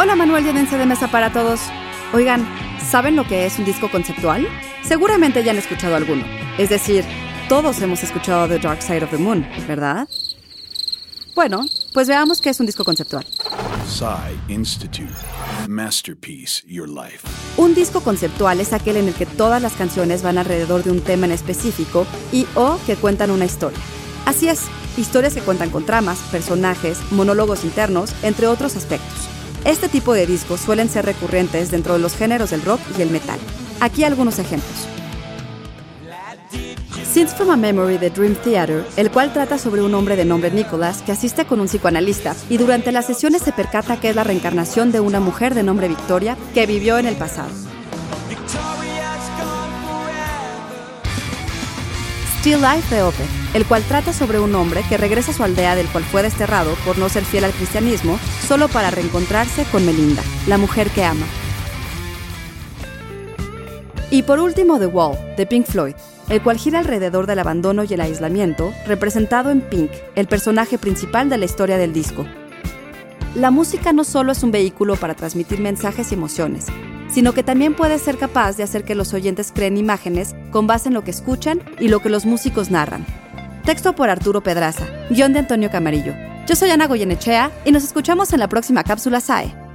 Hola Manuel, llévense de mesa para todos. Oigan, ¿saben lo que es un disco conceptual? Seguramente ya han escuchado alguno. Es decir, todos hemos escuchado The Dark Side of the Moon, ¿verdad? Bueno, pues veamos qué es un disco conceptual. Institute. Masterpiece Your Life. Un disco conceptual es aquel en el que todas las canciones van alrededor de un tema en específico y o que cuentan una historia. Así es, historias que cuentan con tramas, personajes, monólogos internos, entre otros aspectos. Este tipo de discos suelen ser recurrentes dentro de los géneros del rock y el metal. Aquí algunos ejemplos. Scenes from a Memory de Dream Theater, el cual trata sobre un hombre de nombre Nicholas que asiste con un psicoanalista y durante las sesiones se percata que es la reencarnación de una mujer de nombre Victoria que vivió en el pasado. Still Life de Opeth, el cual trata sobre un hombre que regresa a su aldea del cual fue desterrado por no ser fiel al cristianismo, solo para reencontrarse con Melinda, la mujer que ama. Y por último, The Wall, de Pink Floyd, el cual gira alrededor del abandono y el aislamiento, representado en Pink, el personaje principal de la historia del disco. La música no solo es un vehículo para transmitir mensajes y emociones, sino que también puede ser capaz de hacer que los oyentes creen imágenes con base en lo que escuchan y lo que los músicos narran. Texto por Arturo Pedraza, guion de Antonio Camarillo. Yo soy Ana Goyenechea y nos escuchamos en la próxima cápsula SAE.